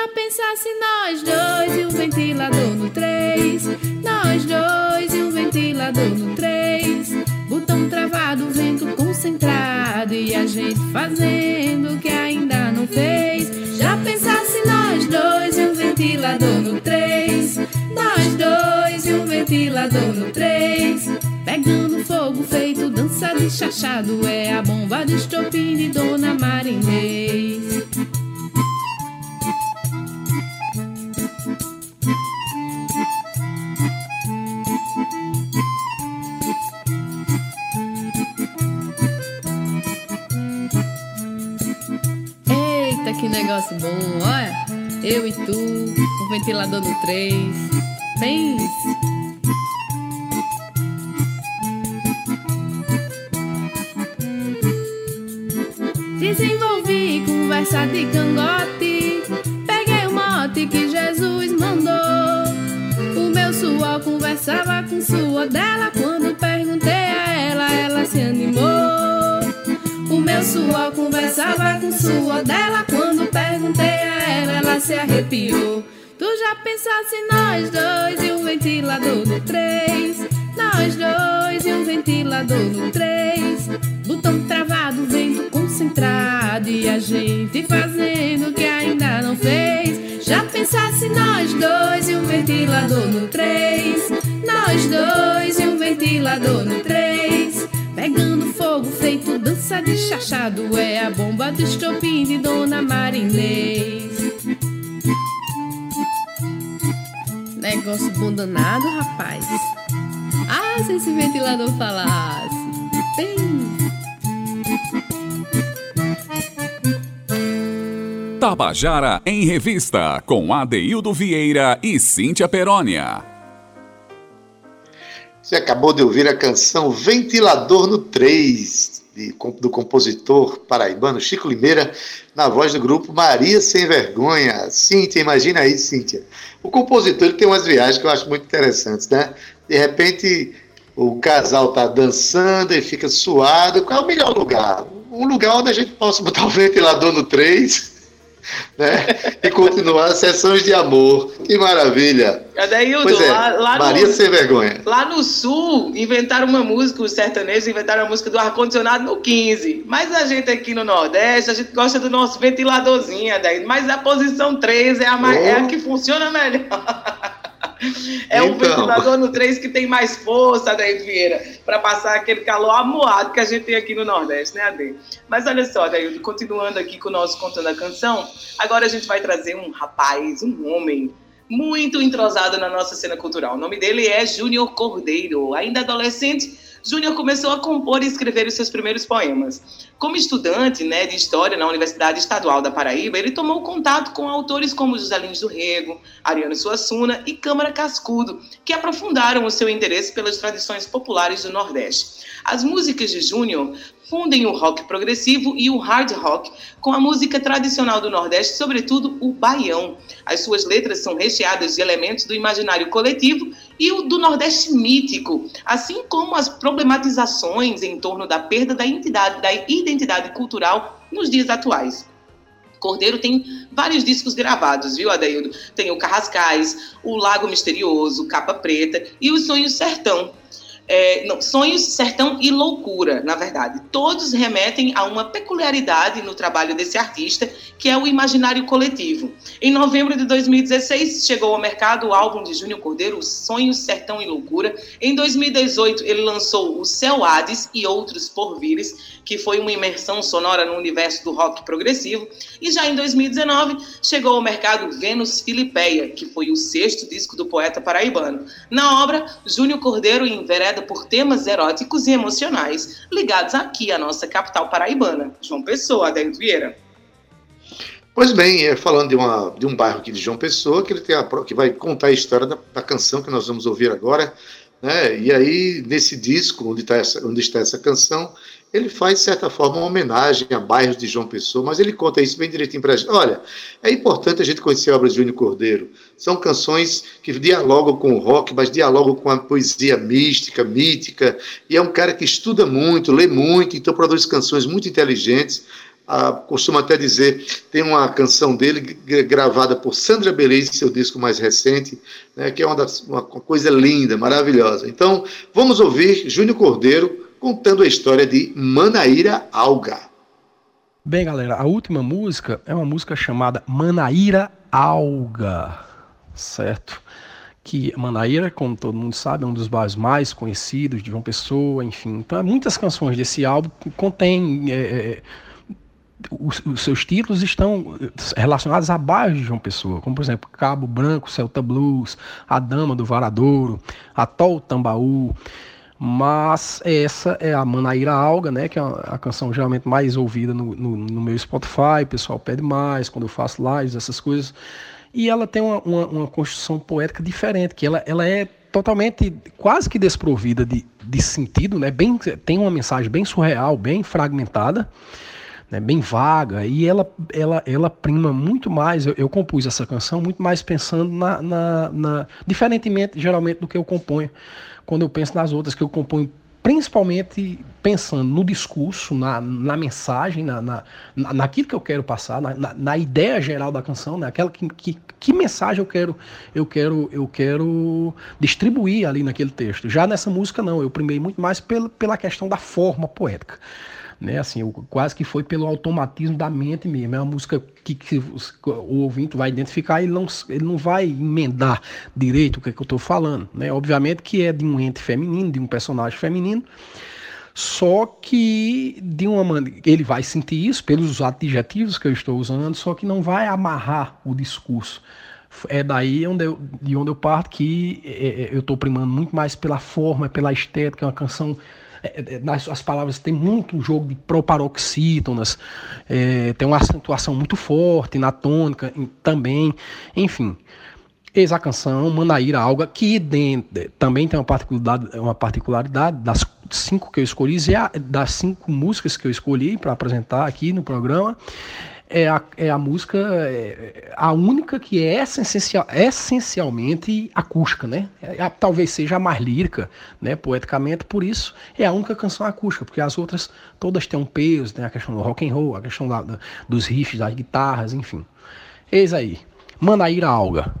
Já pensasse nós dois e o ventilador no três, nós dois e o ventilador no três, botão travado, vento concentrado e a gente fazendo o que ainda não fez. Já pensasse nós dois e o ventilador no três, nós dois e o ventilador no três, pegando fogo feito dança de chachado é a bomba de estopim de Dona Marinês. Negócio bom, olha. Eu e tu, o ventilador no 3. Pense. Desenvolvi conversa de cangote. Peguei o mote que Jesus mandou. O meu suor conversava com suor dela. Meu suor conversava com suor dela. Quando perguntei a ela, ela se arrepiou. Tu já pensasse nós dois e um ventilador no três? Nós dois e um ventilador no três. Botão travado, vento concentrado e a gente fazendo o que ainda não fez. Já pensasse nós dois e um ventilador no três? Nós dois e um ventilador no três. Pegando fogo feito dança de chachado É a bomba do estopim de Dona Marinês. Negócio bom danado, rapaz. Ah, se esse ventilador falasse. Bem... Tabajara em Revista, com Adeildo Vieira e Cíntia Perónia. Você acabou de ouvir a canção Ventilador no 3, de, do compositor paraibano Chico Limeira, na voz do grupo Maria Sem Vergonha. Cíntia, imagina aí, Cíntia. O compositor ele tem umas viagens que eu acho muito interessantes, né? De repente, o casal tá dançando e fica suado. Qual é o melhor lugar? Um lugar onde a gente possa botar o ventilador no 3 né? E continuar sessões de amor. Que maravilha. Adaildo, pois é, lá, lá Maria no, sem vergonha. Lá no sul, inventaram uma música, os sertanejos inventaram a música do ar-condicionado no 15. Mas a gente aqui no Nordeste, a gente gosta do nosso ventiladorzinho, Adaildo. Mas a posição 3 é a, mais, oh. é a que funciona melhor. É então. o ventilador no 3 que tem mais força, Adair Vieira, para passar aquele calor amuado que a gente tem aqui no Nordeste, né, Adair? Mas olha só, Adair, continuando aqui com o nosso Contando a Canção, agora a gente vai trazer um rapaz, um homem, muito entrosado na nossa cena cultural. O nome dele é Júnior Cordeiro. Ainda adolescente, Júnior começou a compor e escrever os seus primeiros poemas. Como estudante né, de História na Universidade Estadual da Paraíba, ele tomou contato com autores como José Lins do Rego, Ariano Suassuna e Câmara Cascudo, que aprofundaram o seu interesse pelas tradições populares do Nordeste. As músicas de Júnior fundem o rock progressivo e o hard rock com a música tradicional do Nordeste, sobretudo o baião. As suas letras são recheadas de elementos do imaginário coletivo e o do Nordeste mítico, assim como as problematizações em torno da perda da identidade, da identidade cultural nos dias atuais. Cordeiro tem vários discos gravados, viu, Adaildo? Tem o Carrascais, o Lago Misterioso, Capa Preta e os Sonhos Sertão, é, não, sonhos, sertão e loucura, na verdade. Todos remetem a uma peculiaridade no trabalho desse artista, que é o imaginário coletivo. Em novembro de 2016, chegou ao mercado o álbum de Júnior Cordeiro, Sonhos, Sertão e Loucura. Em 2018, ele lançou o Céu Hades e Outros Porvires, que foi uma imersão sonora no universo do rock progressivo. E já em 2019, chegou ao mercado Vênus Filipeia, que foi o sexto disco do poeta paraibano. Na obra, Júnior Cordeiro envereda por temas eróticos e emocionais ligados aqui à nossa capital paraibana, João Pessoa, Adélio Vieira. Pois bem, é falando de, uma, de um bairro aqui de João Pessoa, que ele tem a, que vai contar a história da, da canção que nós vamos ouvir agora, né? E aí, nesse disco, onde, tá essa, onde está essa canção, ele faz, de certa forma, uma homenagem a bairros de João Pessoa, mas ele conta isso bem direitinho para a gente. Olha, é importante a gente conhecer a obra de Júnior Cordeiro. São canções que dialogam com o rock, mas dialogam com a poesia mística, mítica, e é um cara que estuda muito, lê muito, então produz canções muito inteligentes. Ah, costumo até dizer, tem uma canção dele gravada por Sandra Beleza, seu disco mais recente, né, que é uma, das, uma coisa linda, maravilhosa. Então, vamos ouvir Júnior Cordeiro contando a história de Manaíra Alga. Bem, galera, a última música é uma música chamada Manaíra Alga, certo? que Manaíra, como todo mundo sabe, é um dos bairros mais conhecidos de João Pessoa, enfim. Então, muitas canções desse álbum contêm é, é os, os, seus títulos estão relacionados a bairros de João Pessoa, como por exemplo Cabo Branco, Celta Blues, A Dama do Varadouro, Atol Tambaú. Mas essa é a Manaíra Alga, né? Que é a, canção geralmente mais ouvida no, no, no, meu Spotify, o pessoal pede mais quando eu faço lives, essas coisas. E ela tem uma, uma, uma construção poética diferente, que ela, ela é totalmente, quase que desprovida de, de sentido, né? Bem, tem uma mensagem bem surreal, bem fragmentada né, bem vaga, e ela, ela, ela prima muito mais. Eu, eu compus essa canção muito mais pensando na, na, na, diferentemente, geralmente, do que eu componho quando eu penso nas outras, que eu componho principalmente pensando no discurso, na, na mensagem, na, na, naquilo que eu quero passar, na, na, na ideia geral da canção, naquela né? que, que, que, mensagem eu quero, eu quero, eu quero distribuir ali naquele texto. Já nessa música não, eu primei muito mais pela, pela questão da forma poética né? Assim, quase que foi pelo automatismo da mente mesmo. É uma música que, que o ouvinte vai identificar e não, ele não vai emendar direito o que, é que eu estou falando, né? Obviamente que é de um ente feminino, de um personagem feminino, só que de uma maneira ele vai sentir isso pelos adjetivos que eu estou usando, só que não vai amarrar o discurso. É daí onde eu, de onde eu parto que é, é eu estou primando muito mais pela forma, pela estética, é uma canção é, é, nas as palavras tem muito jogo de proparoxítonas, é, tem uma acentuação muito forte na tônica também, enfim. Eis a canção Manaíra Alga, que também tem uma particularidade, uma particularidade das cinco que eu escolhi, das cinco músicas que eu escolhi para apresentar aqui no programa, é a, é a música, é, a única que é essencial, essencialmente acústica, né? É, a, talvez seja a mais lírica, né, poeticamente, por isso é a única canção acústica, porque as outras todas têm um peso, tem a questão do rock and roll, a questão da, da, dos riffs, das guitarras, enfim. Eis aí, Manaíra Alga.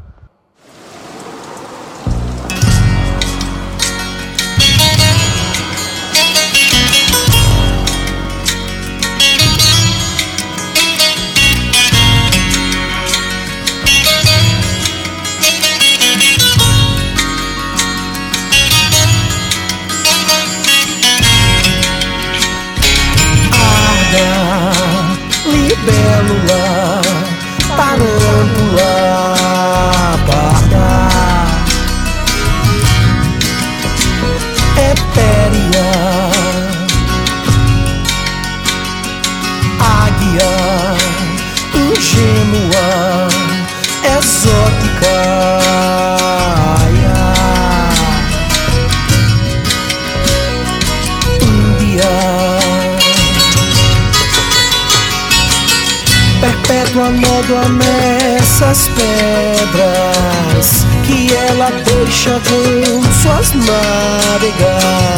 Essas pedras que ela deixa com suas nádegas.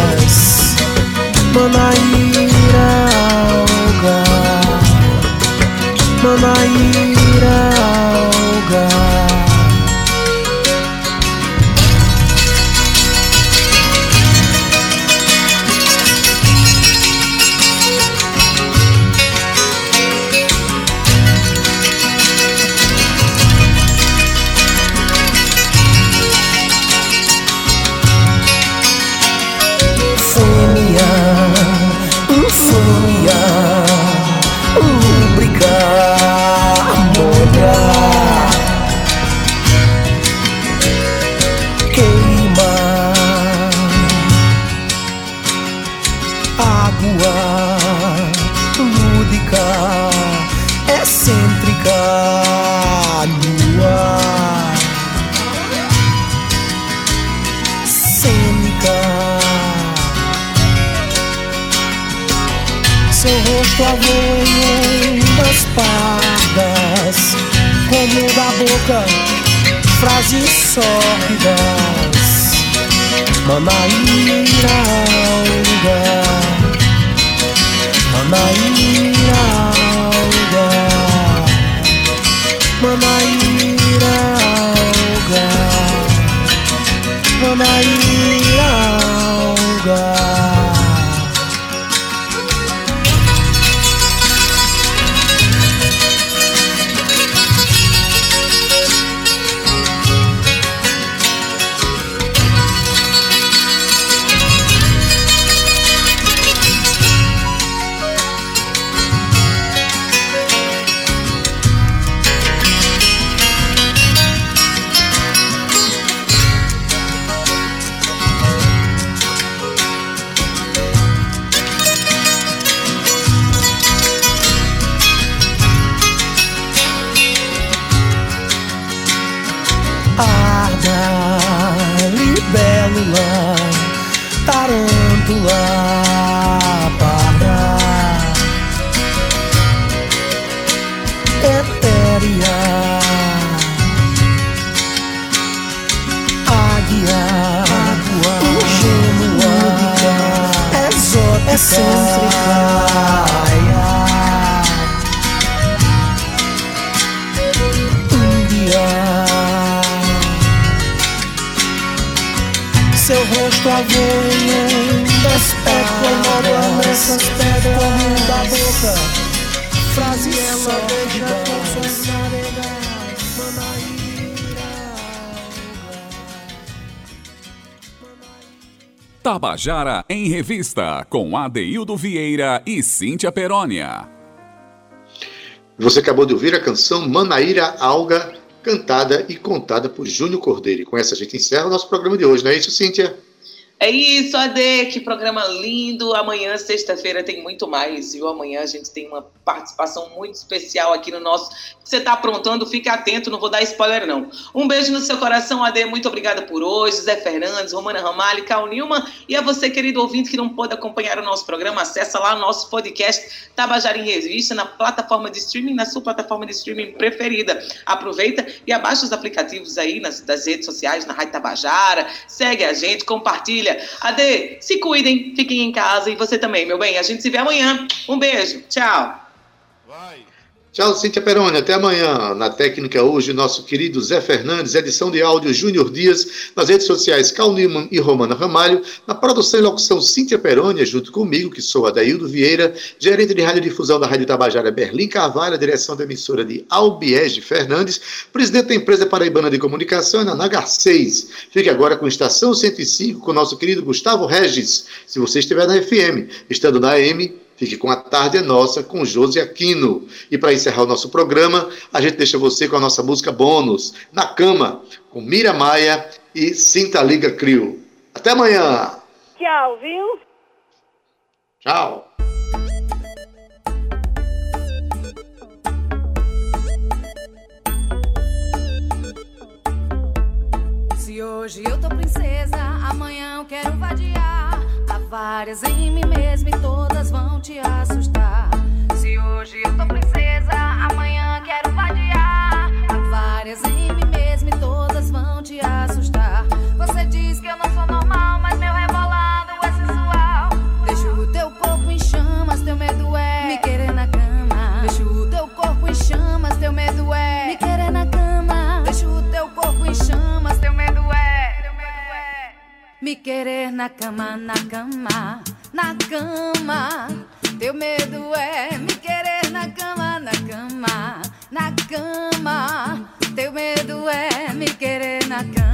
Manaíra alga, Manaíra Tabajara em Revista, com Adeildo Vieira e Cíntia Perónia. Você acabou de ouvir a canção Manaíra Alga, cantada e contada por Júnior Cordeiro. E com essa a gente encerra o nosso programa de hoje, não é isso, Cíntia? É isso, Ade, que programa lindo. Amanhã, sexta-feira, tem muito mais, viu? Amanhã a gente tem uma participação muito especial aqui no nosso. Você está aprontando, fique atento, não vou dar spoiler, não. Um beijo no seu coração, Ade. Muito obrigada por hoje. Zé Fernandes, Romana Ramalho, Cal Nilman. E a você, querido ouvinte, que não pôde acompanhar o nosso programa, acessa lá o nosso podcast Tabajara em Revista, na plataforma de streaming, na sua plataforma de streaming preferida. Aproveita e abaixa os aplicativos aí nas, das redes sociais, na Rádio Tabajara. Segue a gente, compartilha Ade, se cuidem, fiquem em casa e você também, meu bem. A gente se vê amanhã. Um beijo. Tchau. Tchau, Cíntia Peroni. Até amanhã. Na técnica hoje, nosso querido Zé Fernandes, edição de áudio Júnior Dias, nas redes sociais Cal Newman e Romana Ramalho, na produção e locução Cíntia Peroni, junto comigo, que sou Adaildo Vieira, gerente de radiodifusão da Rádio Tabajara Berlim Carvalho, direção da emissora de Albiege Fernandes, presidente da empresa paraibana de comunicação, na Nagar 6. Fique agora com Estação 105, com nosso querido Gustavo Regis, se você estiver na FM, estando na AM, Fique com a tarde é nossa com Josi Aquino. E para encerrar o nosso programa, a gente deixa você com a nossa música bônus, Na Cama, com Mira Maia e Sinta Liga Crio. Até amanhã. Tchau, viu? Tchau. Se hoje eu tô princesa, amanhã eu quero vadiar várias em mim mesma e todas vão te assustar. Se hoje eu tô princesa, amanhã quero vadiar. Há várias em mim mesma e todas vão te assustar. Você diz que eu não sou normal, mas meu rebolado é sensual. Deixo o teu corpo em chamas, teu medo é me querer na cama. Deixo o teu corpo em chamas, teu medo é me querer me querer na cama, na cama, na cama. Teu medo é me querer na cama, na cama, na cama. Teu medo é me querer na cama.